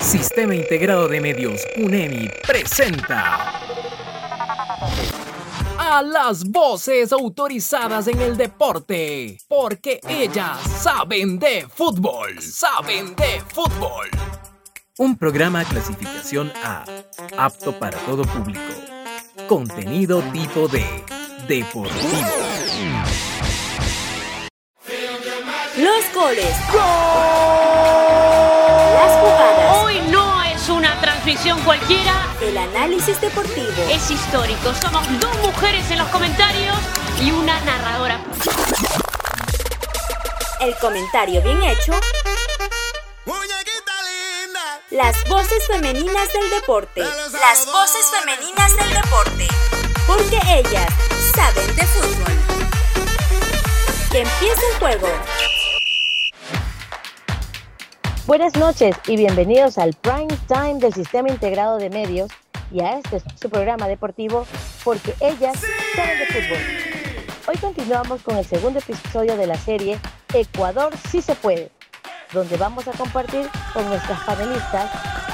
Sistema Integrado de Medios, UNEMI, presenta a las voces autorizadas en el deporte, porque ellas saben de fútbol, saben de fútbol. Un programa clasificación A, apto para todo público. Contenido tipo D, deportivo. Los goles. Las cualquiera. El análisis deportivo. Es histórico. Somos dos mujeres en los comentarios y una narradora. El comentario bien hecho. Las voces femeninas del deporte. Las voces femeninas del deporte. Porque ellas saben de fútbol. Que empiece el juego. Buenas noches y bienvenidos al Prime Time del Sistema Integrado de Medios y a este su programa deportivo porque ellas saben de fútbol. Hoy continuamos con el segundo episodio de la serie Ecuador sí se puede, donde vamos a compartir con nuestras panelistas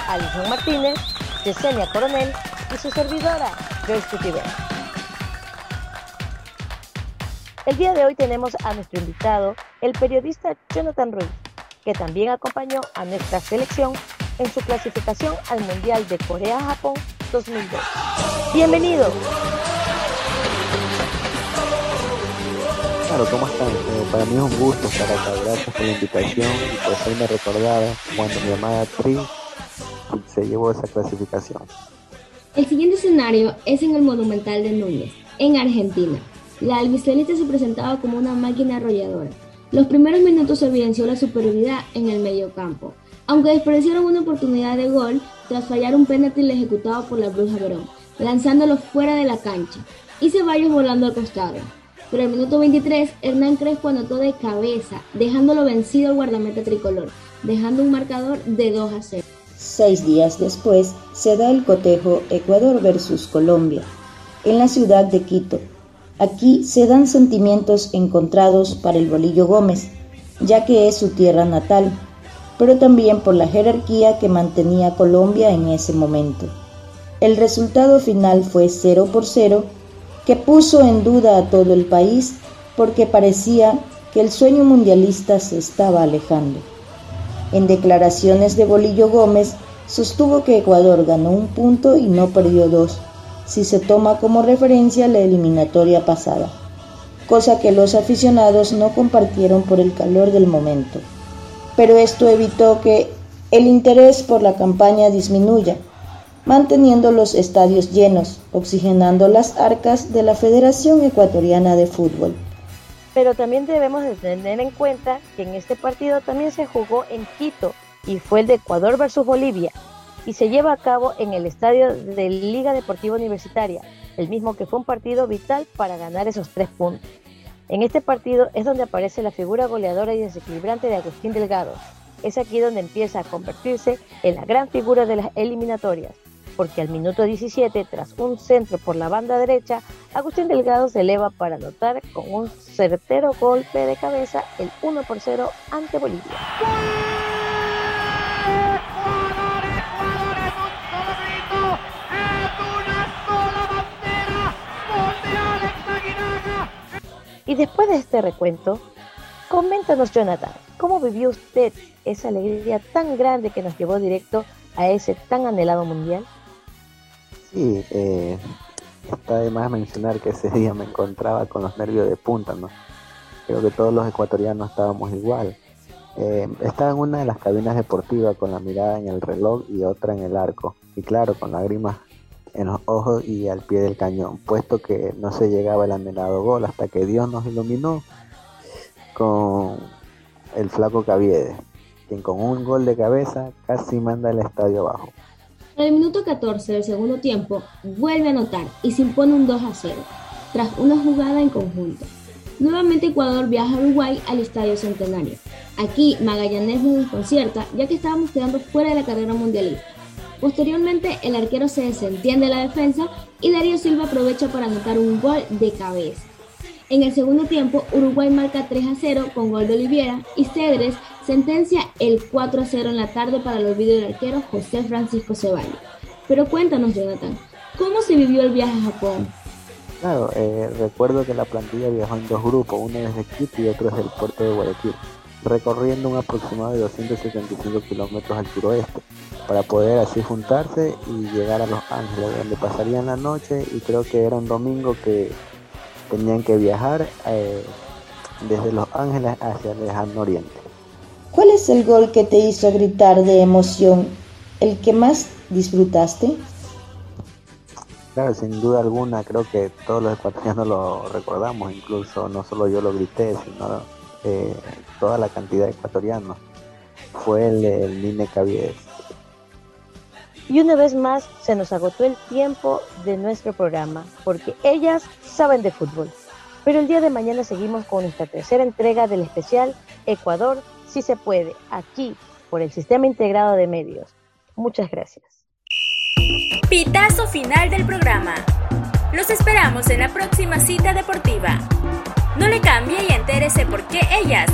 Alison Martínez, Yesenia Coronel y su servidora Grace Cutiver. El día de hoy tenemos a nuestro invitado, el periodista Jonathan Ruiz, que también acompañó a nuestra selección en su clasificación al Mundial de Corea-Japón 2002. Bienvenido. Claro, ¿cómo están? Eh, para mí es un gusto estar acá, gracias por la invitación y pues hoy me recordaba cuando mi amada Tri se llevó esa clasificación. El siguiente escenario es en el Monumental de Núñez, en Argentina. La albiceleste se presentaba como una máquina arrolladora. Los primeros minutos evidenció la superioridad en el mediocampo, aunque desperdiciaron una oportunidad de gol tras fallar un penalti ejecutado por la Bruja Verón, lanzándolo fuera de la cancha, y Ceballos volando al costado. Pero el minuto 23, Hernán Crespo anotó de cabeza, dejándolo vencido al guardameta tricolor, dejando un marcador de 2 a 0. Seis días después se da el cotejo Ecuador versus Colombia, en la ciudad de Quito. Aquí se dan sentimientos encontrados para el Bolillo Gómez, ya que es su tierra natal, pero también por la jerarquía que mantenía Colombia en ese momento. El resultado final fue 0 por 0, que puso en duda a todo el país porque parecía que el sueño mundialista se estaba alejando. En declaraciones de Bolillo Gómez, sostuvo que Ecuador ganó un punto y no perdió dos, si se toma como referencia la eliminatoria pasada, cosa que los aficionados no compartieron por el calor del momento. Pero esto evitó que el interés por la campaña disminuya, manteniendo los estadios llenos, oxigenando las arcas de la Federación Ecuatoriana de Fútbol. Pero también debemos de tener en cuenta que en este partido también se jugó en Quito y fue el de Ecuador versus Bolivia y se lleva a cabo en el estadio de Liga Deportiva Universitaria, el mismo que fue un partido vital para ganar esos tres puntos. En este partido es donde aparece la figura goleadora y desequilibrante de Agustín Delgado. Es aquí donde empieza a convertirse en la gran figura de las eliminatorias, porque al minuto 17, tras un centro por la banda derecha, Agustín Delgado se eleva para anotar con un certero golpe de cabeza el 1 por 0 ante Bolivia. Y después de este recuento, coméntanos Jonathan, ¿cómo vivió usted esa alegría tan grande que nos llevó directo a ese tan anhelado mundial? Sí, eh, está de más mencionar que ese día me encontraba con los nervios de punta, ¿no? Creo que todos los ecuatorianos estábamos igual. Eh, estaba en una de las cabinas deportivas con la mirada en el reloj y otra en el arco. Y claro, con lágrimas en los ojos y al pie del cañón, puesto que no se llegaba el anhelado gol hasta que Dios nos iluminó con el flaco Caviedes, quien con un gol de cabeza casi manda el estadio abajo. En el minuto 14 del segundo tiempo vuelve a anotar y se impone un 2 a 0, tras una jugada en conjunto. Nuevamente Ecuador viaja a Uruguay al Estadio Centenario. Aquí Magallanes nos desconcierta ya que estábamos quedando fuera de la carrera mundialista. Posteriormente el arquero se desentiende de la defensa y Darío Silva aprovecha para anotar un gol de cabeza. En el segundo tiempo, Uruguay marca 3 a 0 con gol de Oliviera y Cedres sentencia el 4 a 0 en la tarde para el olvido del arquero José Francisco Ceballos. Pero cuéntanos, Jonathan, ¿cómo se vivió el viaje a Japón? Claro, eh, recuerdo que la plantilla viajó en dos grupos, uno desde Quito y otro desde el puerto de Guayaquil, recorriendo un aproximado de 275 kilómetros al suroeste, para poder así juntarse y llegar a Los Ángeles, donde pasarían la noche y creo que era un domingo que tenían que viajar eh, desde Los Ángeles hacia el lejano oriente. ¿Cuál es el gol que te hizo gritar de emoción? ¿El que más disfrutaste? Claro, sin duda alguna, creo que todos los ecuatorianos lo recordamos, incluso no solo yo lo grité, sino eh, toda la cantidad de ecuatorianos. Fue el, el Nine Caviedes. Y una vez más se nos agotó el tiempo de nuestro programa, porque ellas saben de fútbol. Pero el día de mañana seguimos con nuestra tercera entrega del especial Ecuador si se puede, aquí por el Sistema Integrado de Medios. Muchas gracias. Pitazo final del programa. Los esperamos en la próxima cita deportiva. No le cambie y entérese por qué ellas